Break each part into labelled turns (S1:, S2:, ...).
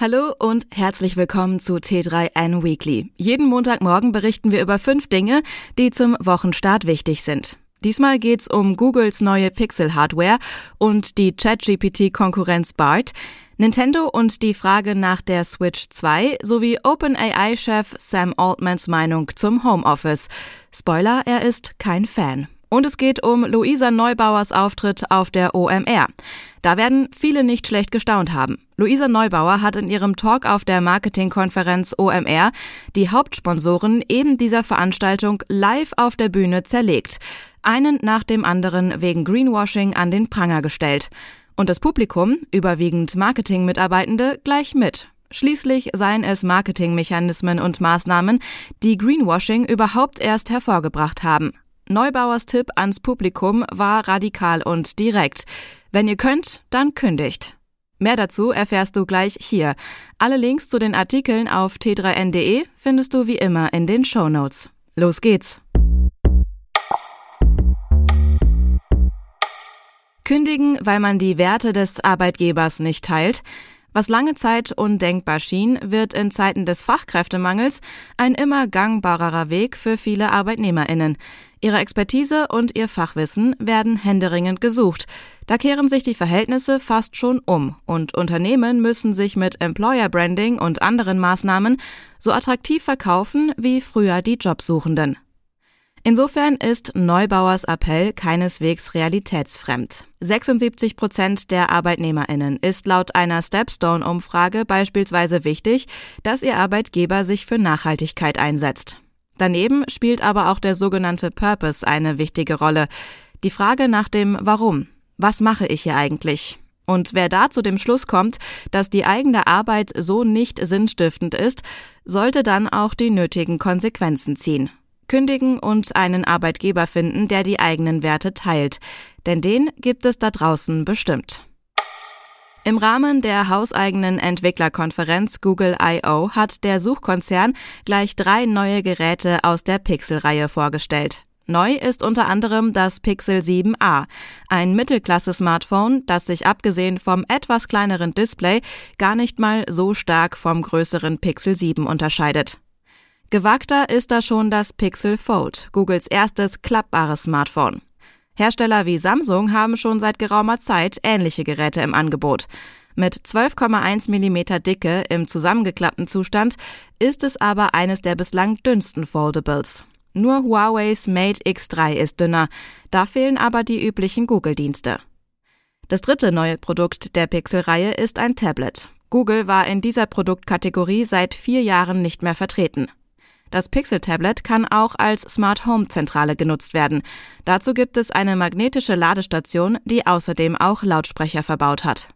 S1: Hallo und herzlich willkommen zu T3N Weekly. Jeden Montagmorgen berichten wir über fünf Dinge, die zum Wochenstart wichtig sind. Diesmal geht's um Googles neue Pixel-Hardware und die ChatGPT-Konkurrenz BART, Nintendo und die Frage nach der Switch 2 sowie OpenAI-Chef Sam Altmans Meinung zum Homeoffice. Spoiler, er ist kein Fan. Und es geht um Luisa Neubauers Auftritt auf der OMR. Da werden viele nicht schlecht gestaunt haben. Luisa Neubauer hat in ihrem Talk auf der Marketingkonferenz OMR die Hauptsponsoren eben dieser Veranstaltung live auf der Bühne zerlegt. Einen nach dem anderen wegen Greenwashing an den Pranger gestellt. Und das Publikum, überwiegend Marketingmitarbeitende, gleich mit. Schließlich seien es Marketingmechanismen und Maßnahmen, die Greenwashing überhaupt erst hervorgebracht haben. Neubauers Tipp ans Publikum war radikal und direkt. Wenn ihr könnt, dann kündigt. Mehr dazu erfährst du gleich hier. Alle Links zu den Artikeln auf t3n.de findest du wie immer in den Show Notes. Los geht's! Kündigen, weil man die Werte des Arbeitgebers nicht teilt. Was lange Zeit undenkbar schien, wird in Zeiten des Fachkräftemangels ein immer gangbarerer Weg für viele Arbeitnehmerinnen. Ihre Expertise und ihr Fachwissen werden händeringend gesucht. Da kehren sich die Verhältnisse fast schon um und Unternehmen müssen sich mit Employer Branding und anderen Maßnahmen so attraktiv verkaufen wie früher die Jobsuchenden. Insofern ist Neubauers Appell keineswegs realitätsfremd. 76 Prozent der ArbeitnehmerInnen ist laut einer Stepstone-Umfrage beispielsweise wichtig, dass ihr Arbeitgeber sich für Nachhaltigkeit einsetzt. Daneben spielt aber auch der sogenannte Purpose eine wichtige Rolle. Die Frage nach dem Warum. Was mache ich hier eigentlich? Und wer da zu dem Schluss kommt, dass die eigene Arbeit so nicht sinnstiftend ist, sollte dann auch die nötigen Konsequenzen ziehen. Kündigen und einen Arbeitgeber finden, der die eigenen Werte teilt. Denn den gibt es da draußen bestimmt. Im Rahmen der hauseigenen Entwicklerkonferenz Google I.O. hat der Suchkonzern gleich drei neue Geräte aus der Pixel-Reihe vorgestellt. Neu ist unter anderem das Pixel 7a, ein Mittelklasse-Smartphone, das sich abgesehen vom etwas kleineren Display gar nicht mal so stark vom größeren Pixel 7 unterscheidet. Gewagter ist da schon das Pixel Fold, Googles erstes klappbares Smartphone. Hersteller wie Samsung haben schon seit geraumer Zeit ähnliche Geräte im Angebot. Mit 12,1 mm Dicke im zusammengeklappten Zustand ist es aber eines der bislang dünnsten Foldables. Nur Huaweis Mate X3 ist dünner, da fehlen aber die üblichen Google-Dienste. Das dritte neue Produkt der Pixel-Reihe ist ein Tablet. Google war in dieser Produktkategorie seit vier Jahren nicht mehr vertreten. Das Pixel-Tablet kann auch als Smart Home-Zentrale genutzt werden. Dazu gibt es eine magnetische Ladestation, die außerdem auch Lautsprecher verbaut hat.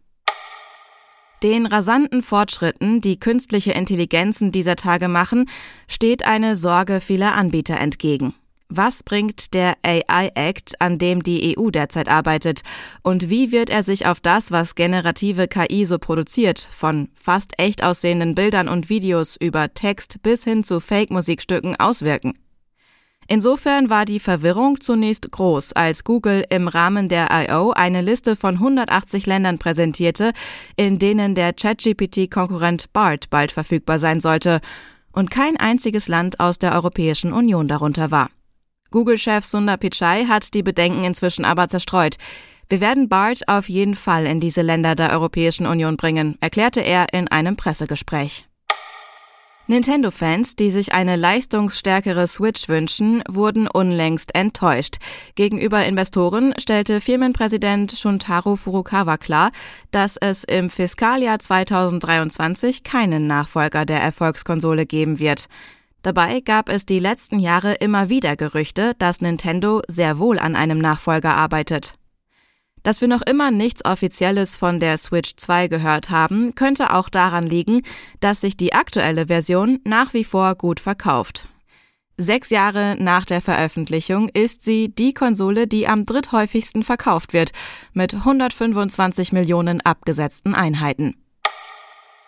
S1: Den rasanten Fortschritten, die künstliche Intelligenzen dieser Tage machen, steht eine Sorge vieler Anbieter entgegen. Was bringt der AI Act, an dem die EU derzeit arbeitet? Und wie wird er sich auf das, was generative KI so produziert, von fast echt aussehenden Bildern und Videos über Text bis hin zu Fake-Musikstücken auswirken? Insofern war die Verwirrung zunächst groß, als Google im Rahmen der I.O. eine Liste von 180 Ländern präsentierte, in denen der ChatGPT-Konkurrent BART bald verfügbar sein sollte, und kein einziges Land aus der Europäischen Union darunter war. Google-Chef Sundar Pichai hat die Bedenken inzwischen aber zerstreut. Wir werden BART auf jeden Fall in diese Länder der Europäischen Union bringen, erklärte er in einem Pressegespräch. Nintendo-Fans, die sich eine leistungsstärkere Switch wünschen, wurden unlängst enttäuscht. Gegenüber Investoren stellte Firmenpräsident Shuntaro Furukawa klar, dass es im Fiskaljahr 2023 keinen Nachfolger der Erfolgskonsole geben wird. Dabei gab es die letzten Jahre immer wieder Gerüchte, dass Nintendo sehr wohl an einem Nachfolger arbeitet. Dass wir noch immer nichts Offizielles von der Switch 2 gehört haben, könnte auch daran liegen, dass sich die aktuelle Version nach wie vor gut verkauft. Sechs Jahre nach der Veröffentlichung ist sie die Konsole, die am dritthäufigsten verkauft wird, mit 125 Millionen abgesetzten Einheiten.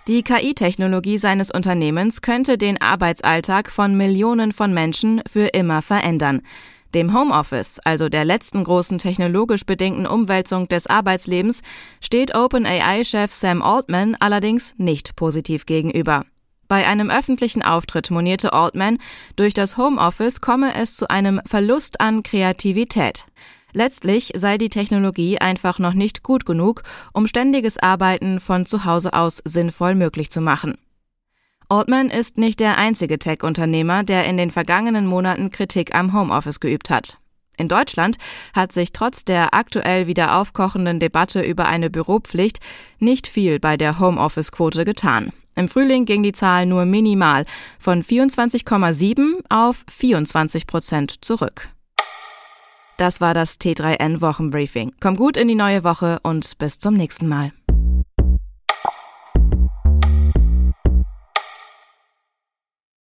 S1: Die KI-Technologie seines Unternehmens könnte den Arbeitsalltag von Millionen von Menschen für immer verändern. Dem Homeoffice, also der letzten großen technologisch bedingten Umwälzung des Arbeitslebens, steht OpenAI-Chef Sam Altman allerdings nicht positiv gegenüber. Bei einem öffentlichen Auftritt monierte Altman, durch das Homeoffice komme es zu einem Verlust an Kreativität. Letztlich sei die Technologie einfach noch nicht gut genug, um ständiges Arbeiten von zu Hause aus sinnvoll möglich zu machen. Altman ist nicht der einzige Tech-Unternehmer, der in den vergangenen Monaten Kritik am Homeoffice geübt hat. In Deutschland hat sich trotz der aktuell wieder aufkochenden Debatte über eine Büropflicht nicht viel bei der Homeoffice-Quote getan. Im Frühling ging die Zahl nur minimal von 24,7 auf 24 Prozent zurück. Das war das T3N Wochenbriefing. Komm gut in die neue Woche und bis zum nächsten Mal.